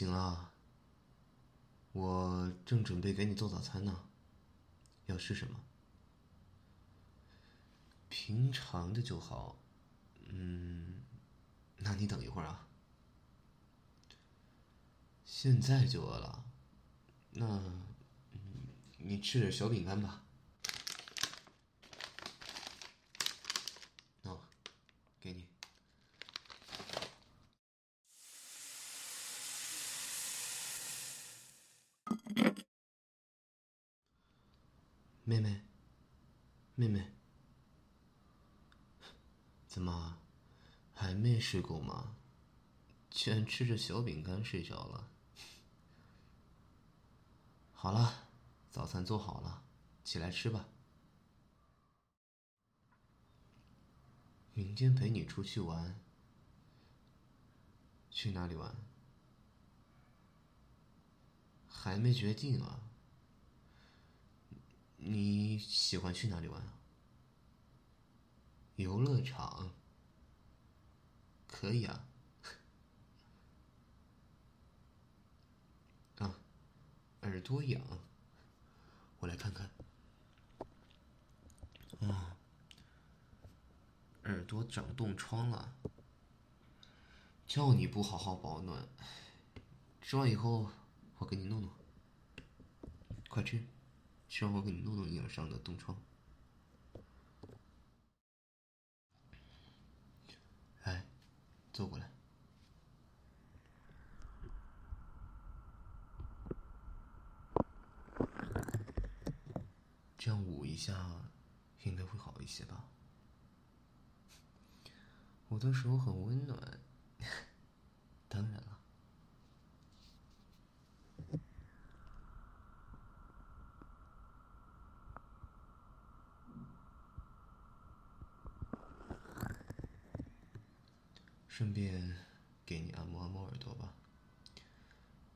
醒了，我正准备给你做早餐呢。要吃什么？平常的就好。嗯，那你等一会儿啊。现在就饿了，那，你吃点小饼干吧。喏，给你。妹妹，妹妹，怎么还没睡够吗？居然吃着小饼干睡着了。好了，早餐做好了，起来吃吧。明天陪你出去玩，去哪里玩？还没决定啊。你喜欢去哪里玩啊？游乐场，可以啊。啊，耳朵痒，我来看看。啊，耳朵长冻疮了，叫你不好好保暖。吃完以后，我给你弄弄，快吃。吃完我给你弄弄你脸上的冻疮。来，坐过来，这样捂一下，应该会好一些吧？我的手很温暖，当然了。顺便给你按摩按摩耳朵吧，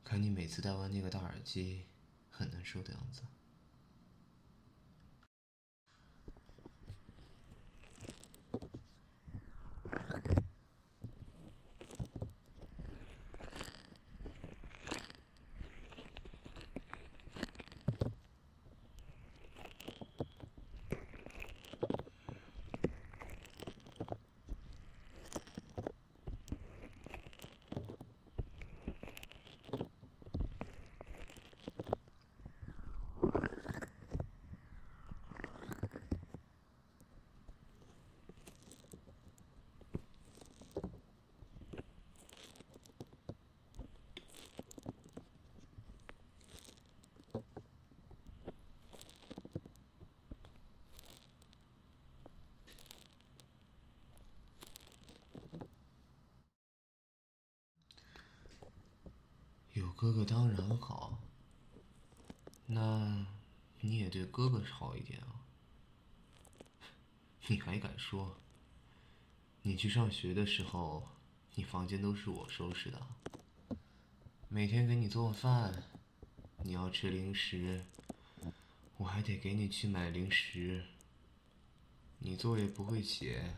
看你每次戴完那个大耳机，很难受的样子。有哥哥当然好，那你也对哥哥好一点啊！你还敢说？你去上学的时候，你房间都是我收拾的，每天给你做饭，你要吃零食，我还得给你去买零食。你作业不会写，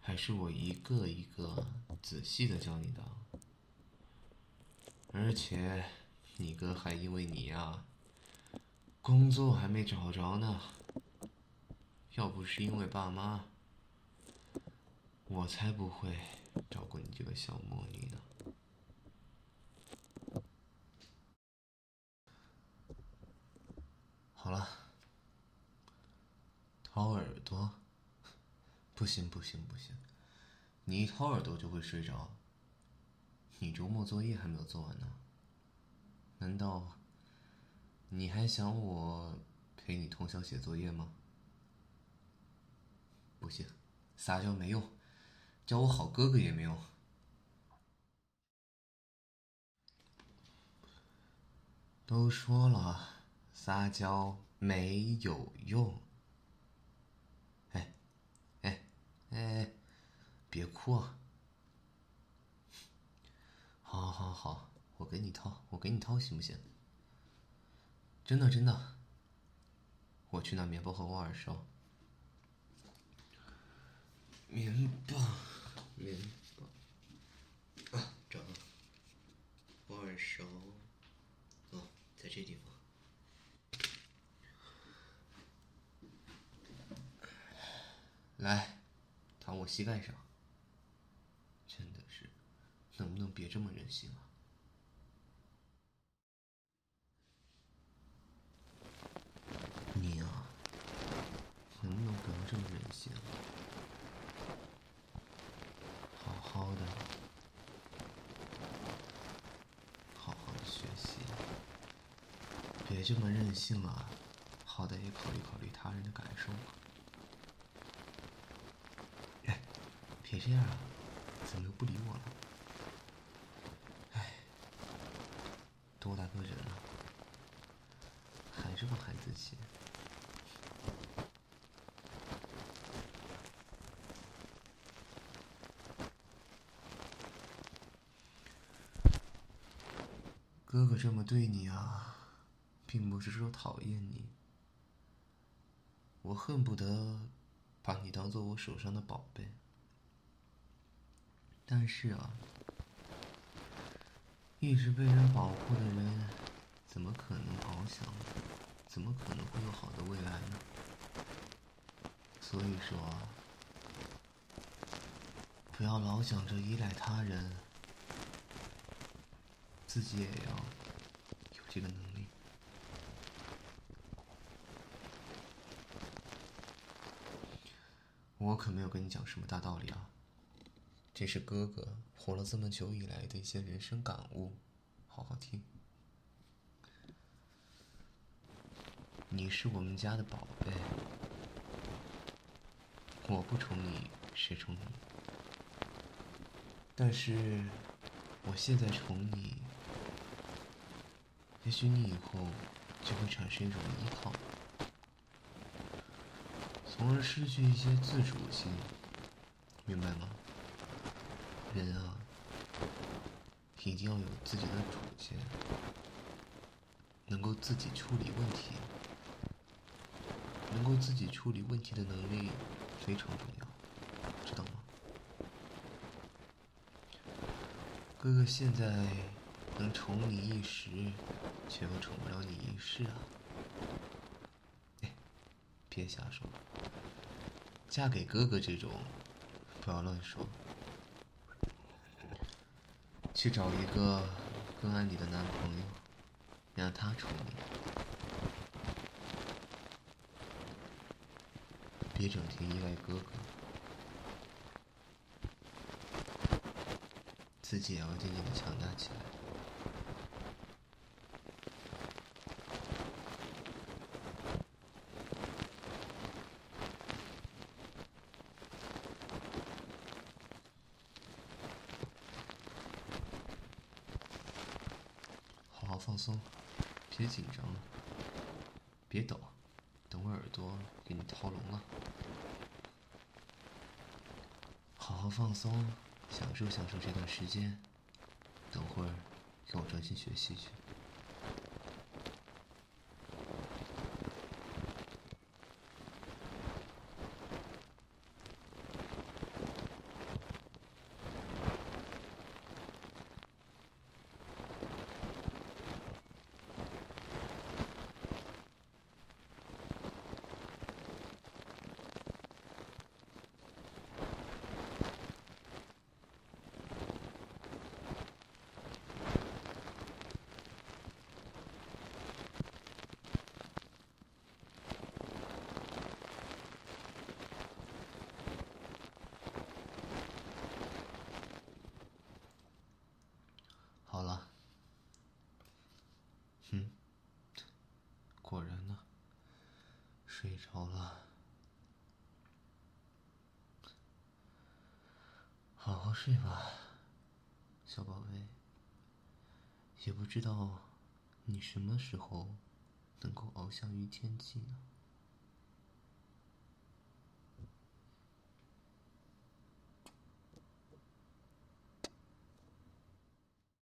还是我一个一个仔细的教你的。而且，你哥还因为你呀，工作还没找着呢。要不是因为爸妈，我才不会照顾你这个小魔女呢。好了，掏耳朵，不行不行不行，你一掏耳朵就会睡着。你周末作业还没有做完呢，难道你还想我陪你通宵写作业吗？不行，撒娇没用，叫我好哥哥也没用。都说了，撒娇没有用。哎，哎，哎，别哭啊！好，好，好，我给你掏，我给你掏，行不行？真的，真的，我去拿棉棒和挖耳勺。棉棒，棉棒，啊，找到了。挖耳耳勺，哦，在这地方。来，躺我膝盖上。真的是，能不能别这么任性啊？你啊，能不能不要这么任性？啊好好的，好好的学习，别这么任性啊！好歹也考虑考虑他人的感受嘛。哎，别这样啊！怎么又不理我了？哎，多大个人了，还这么孩子气。哥哥这么对你啊，并不是说讨厌你，我恨不得把你当做我手上的宝贝。但是啊，一直被人保护的人，怎么可能翱翔？怎么可能会有好的未来呢？所以说，不要老想着依赖他人，自己也要有这个能力。我可没有跟你讲什么大道理啊。这是哥哥活了这么久以来的一些人生感悟，好好听。你是我们家的宝贝，我不宠你，谁宠你？但是我现在宠你，也许你以后就会产生一种依靠，从而失去一些自主性，明白吗？人啊，一定要有自己的主见，能够自己处理问题，能够自己处理问题的能力非常重要，知道吗？哥哥现在能宠你一时，却又宠不了你一世啊！哎，别瞎说，嫁给哥哥这种，不要乱说。去找一个更爱你的男朋友，让他宠你，别整天依赖哥哥，自己也要渐渐的强大起来。放松，别紧张，别抖，等我耳朵给你掏聋了。好好放松，享受享受这段时间。等会儿，给我专心学习去。果然呢，睡着了。好好睡吧，小宝贝。也不知道你什么时候能够翱翔于天际呢？